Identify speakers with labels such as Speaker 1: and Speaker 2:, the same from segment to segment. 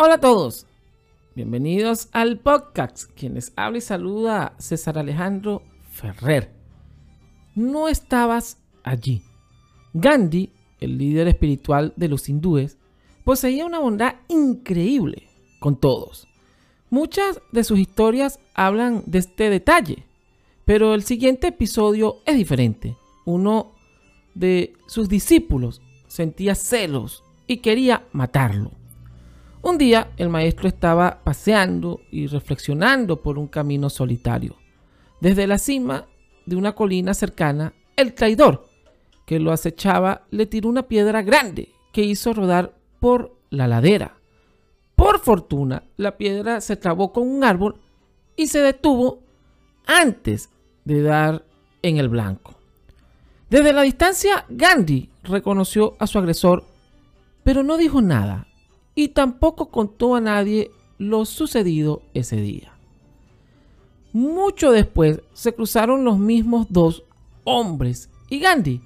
Speaker 1: Hola a todos, bienvenidos al podcast. Quienes habla y saluda César Alejandro Ferrer. No estabas allí. Gandhi, el líder espiritual de los hindúes, poseía una bondad increíble con todos. Muchas de sus historias hablan de este detalle, pero el siguiente episodio es diferente. Uno de sus discípulos sentía celos y quería matarlo. Un día el maestro estaba paseando y reflexionando por un camino solitario. Desde la cima de una colina cercana, el traidor que lo acechaba le tiró una piedra grande que hizo rodar por la ladera. Por fortuna, la piedra se trabó con un árbol y se detuvo antes de dar en el blanco. Desde la distancia, Gandhi reconoció a su agresor, pero no dijo nada y tampoco contó a nadie lo sucedido ese día. Mucho después se cruzaron los mismos dos hombres y Gandhi,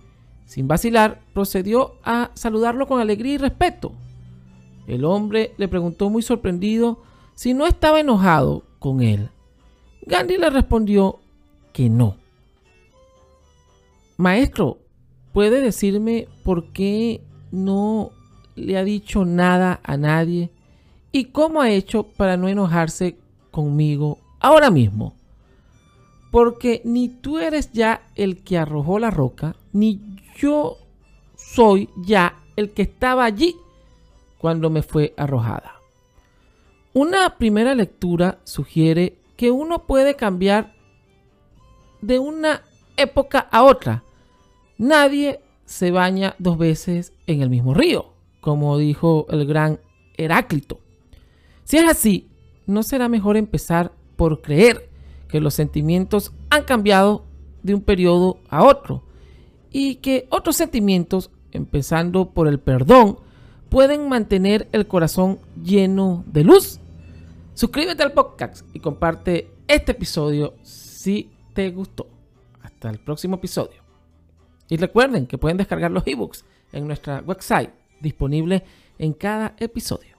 Speaker 1: sin vacilar, procedió a saludarlo con alegría y respeto. El hombre le preguntó muy sorprendido si no estaba enojado con él. Gandhi le respondió que no. Maestro, ¿puede decirme por qué no le ha dicho nada a nadie y cómo ha hecho para no enojarse conmigo ahora mismo. Porque ni tú eres ya el que arrojó la roca, ni yo soy ya el que estaba allí cuando me fue arrojada. Una primera lectura sugiere que uno puede cambiar de una época a otra. Nadie se baña dos veces en el mismo río como dijo el gran Heráclito. Si es así, ¿no será mejor empezar por creer que los sentimientos han cambiado de un periodo a otro y que otros sentimientos, empezando por el perdón, pueden mantener el corazón lleno de luz? Suscríbete al podcast y comparte este episodio si te gustó. Hasta el próximo episodio. Y recuerden que pueden descargar los ebooks en nuestra website disponible en cada episodio.